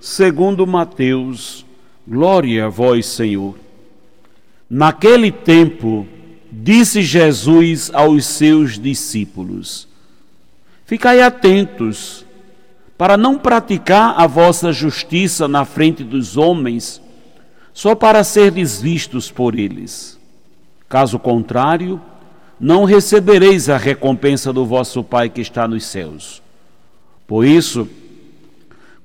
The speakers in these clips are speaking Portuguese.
segundo Mateus. Glória a vós, Senhor. Naquele tempo, disse Jesus aos seus discípulos: Ficai atentos para não praticar a vossa justiça na frente dos homens, só para serdes vistos por eles. Caso contrário, não recebereis a recompensa do vosso Pai que está nos céus. Por isso,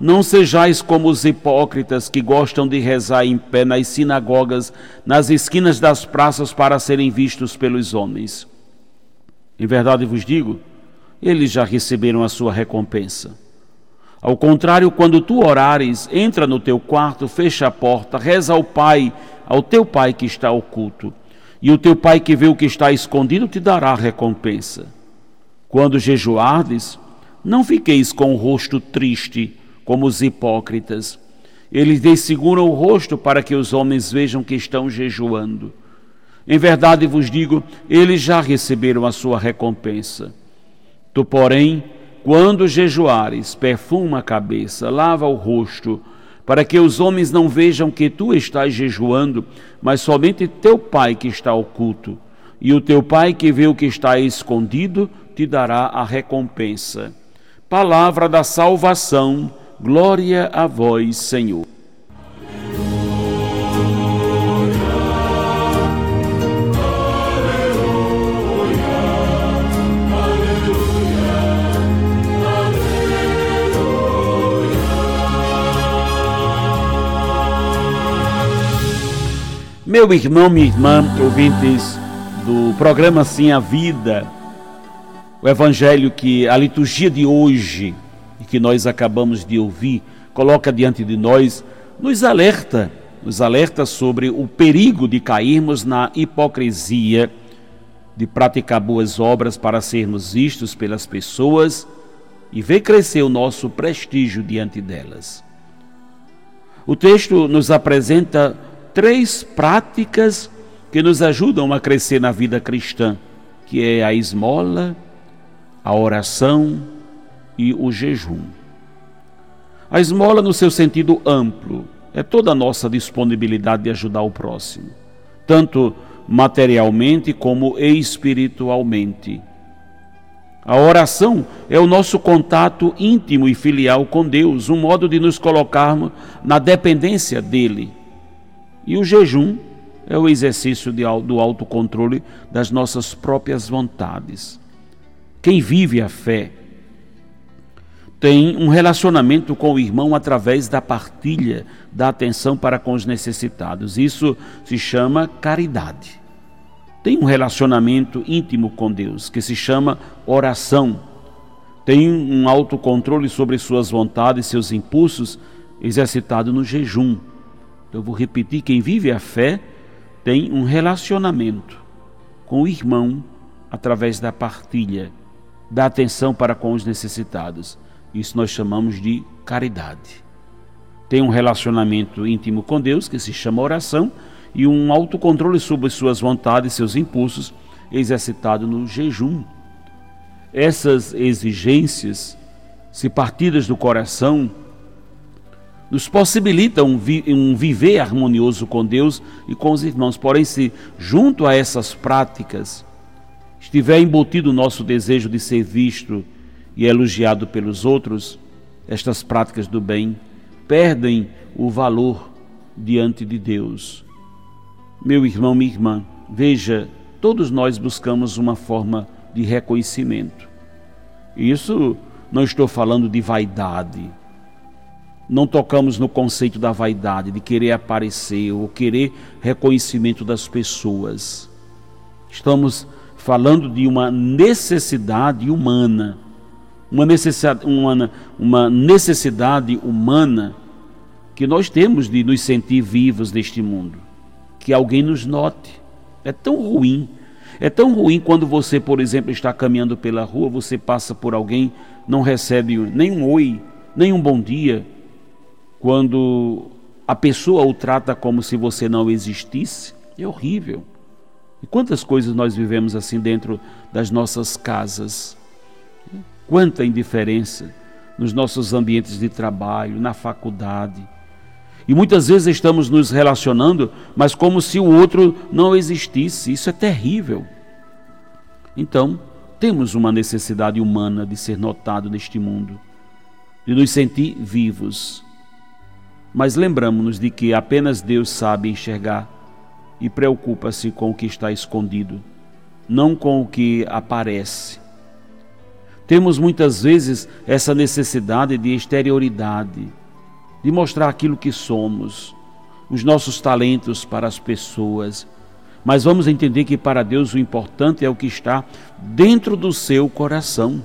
não sejais como os hipócritas que gostam de rezar em pé nas sinagogas, nas esquinas das praças para serem vistos pelos homens. Em verdade vos digo, eles já receberam a sua recompensa. Ao contrário, quando tu orares, entra no teu quarto, fecha a porta, reza ao Pai, ao teu Pai que está oculto e o teu pai que vê o que está escondido te dará recompensa. Quando jejuardes, não fiqueis com o rosto triste, como os hipócritas. Eles desseguram o rosto para que os homens vejam que estão jejuando. Em verdade vos digo, eles já receberam a sua recompensa. Tu, porém, quando jejuares, perfuma a cabeça, lava o rosto, para que os homens não vejam que tu estás jejuando, mas somente teu Pai que está oculto. E o teu Pai que vê o que está escondido te dará a recompensa. Palavra da salvação, glória a vós, Senhor. Meu irmão, minha irmã, ouvintes do programa Sim a Vida, o evangelho que a liturgia de hoje, que nós acabamos de ouvir, coloca diante de nós, nos alerta, nos alerta sobre o perigo de cairmos na hipocrisia, de praticar boas obras para sermos vistos pelas pessoas e ver crescer o nosso prestígio diante delas. O texto nos apresenta três práticas que nos ajudam a crescer na vida cristã, que é a esmola, a oração e o jejum. A esmola, no seu sentido amplo, é toda a nossa disponibilidade de ajudar o próximo, tanto materialmente como espiritualmente. A oração é o nosso contato íntimo e filial com Deus, um modo de nos colocarmos na dependência dele e o jejum é o exercício de, do autocontrole das nossas próprias vontades. Quem vive a fé tem um relacionamento com o irmão através da partilha da atenção para com os necessitados. Isso se chama caridade. Tem um relacionamento íntimo com Deus que se chama oração. Tem um autocontrole sobre suas vontades, seus impulsos, exercitado no jejum eu vou repetir: quem vive a fé tem um relacionamento com o irmão através da partilha, da atenção para com os necessitados. Isso nós chamamos de caridade. Tem um relacionamento íntimo com Deus, que se chama oração, e um autocontrole sobre suas vontades, seus impulsos, exercitado no jejum. Essas exigências, se partidas do coração, nos possibilita um, um, viver harmonioso com Deus e com os irmãos. Porém, se junto a essas práticas estiver embutido o nosso desejo de ser visto e elogiado pelos outros, estas práticas do bem perdem o valor diante de Deus. Meu irmão, minha irmã, veja, todos nós buscamos uma forma de reconhecimento. Isso não estou falando de vaidade. Não tocamos no conceito da vaidade, de querer aparecer ou querer reconhecimento das pessoas. Estamos falando de uma necessidade humana, uma necessidade, uma, uma necessidade humana que nós temos de nos sentir vivos neste mundo, que alguém nos note. É tão ruim. É tão ruim quando você, por exemplo, está caminhando pela rua, você passa por alguém, não recebe nem um oi, nem um bom dia. Quando a pessoa o trata como se você não existisse, é horrível. E quantas coisas nós vivemos assim dentro das nossas casas? Quanta indiferença nos nossos ambientes de trabalho, na faculdade e muitas vezes estamos nos relacionando, mas como se o outro não existisse. Isso é terrível. Então, temos uma necessidade humana de ser notado neste mundo, de nos sentir vivos. Mas lembramos-nos de que apenas Deus sabe enxergar e preocupa-se com o que está escondido, não com o que aparece. Temos muitas vezes essa necessidade de exterioridade, de mostrar aquilo que somos, os nossos talentos para as pessoas. Mas vamos entender que para Deus o importante é o que está dentro do seu coração.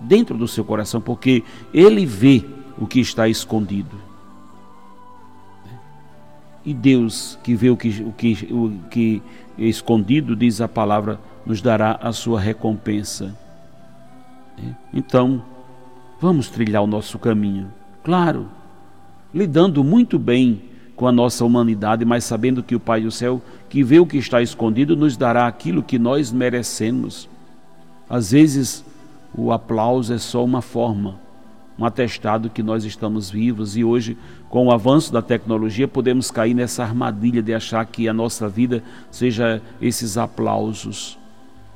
Dentro do seu coração, porque Ele vê o que está escondido. E Deus, que vê o que, o que, o que é escondido, diz a palavra, nos dará a sua recompensa. Então, vamos trilhar o nosso caminho. Claro, lidando muito bem com a nossa humanidade, mas sabendo que o Pai do céu, que vê o que está escondido, nos dará aquilo que nós merecemos. Às vezes, o aplauso é só uma forma, um atestado que nós estamos vivos e hoje, com o avanço da tecnologia, podemos cair nessa armadilha de achar que a nossa vida seja esses aplausos.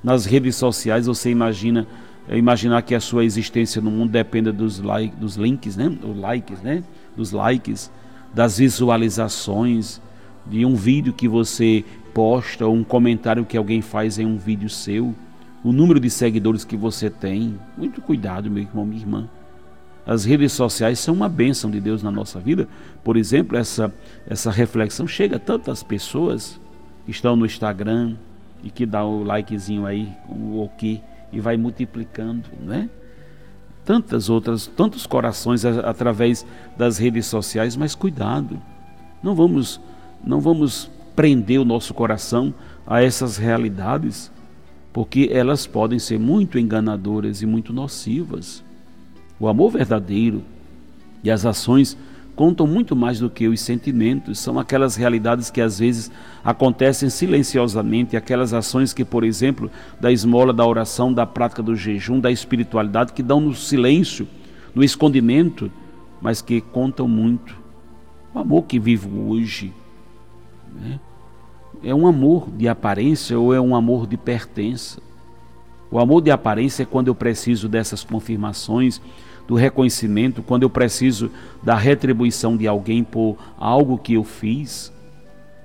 Nas redes sociais, você imagina imaginar que a sua existência no mundo dependa dos, like, dos links, né? Os likes, né? dos likes, das visualizações, de um vídeo que você posta, ou um comentário que alguém faz em um vídeo seu, o número de seguidores que você tem. Muito cuidado, meu irmão, minha irmã. As redes sociais são uma bênção de Deus na nossa vida. Por exemplo, essa, essa reflexão chega a tantas pessoas que estão no Instagram e que dá o likezinho aí, o ok, e vai multiplicando, né? tantas outras, tantos corações através das redes sociais, mas cuidado. Não vamos não vamos prender o nosso coração a essas realidades, porque elas podem ser muito enganadoras e muito nocivas. O amor verdadeiro e as ações contam muito mais do que os sentimentos, são aquelas realidades que às vezes acontecem silenciosamente, aquelas ações que, por exemplo, da esmola, da oração, da prática do jejum, da espiritualidade, que dão no silêncio, no escondimento, mas que contam muito. O amor que vivo hoje né? é um amor de aparência ou é um amor de pertença? O amor de aparência é quando eu preciso dessas confirmações do reconhecimento, quando eu preciso da retribuição de alguém por algo que eu fiz,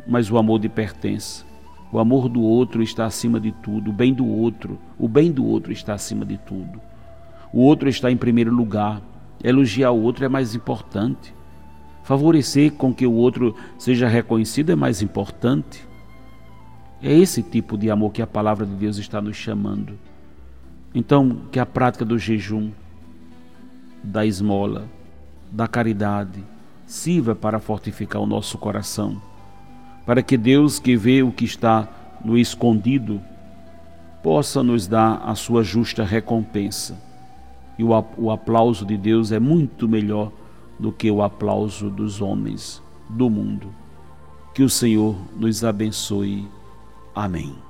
mas o amor de pertença. O amor do outro está acima de tudo, o bem do outro, o bem do outro está acima de tudo. O outro está em primeiro lugar. Elogiar o outro é mais importante. Favorecer com que o outro seja reconhecido é mais importante. É esse tipo de amor que a palavra de Deus está nos chamando. Então, que a prática do jejum, da esmola, da caridade, sirva para fortificar o nosso coração, para que Deus, que vê o que está no escondido, possa nos dar a sua justa recompensa. E o, aplauso de Deus é muito melhor do que o aplauso dos homens do mundo. Que o Senhor nos abençoe. Amém.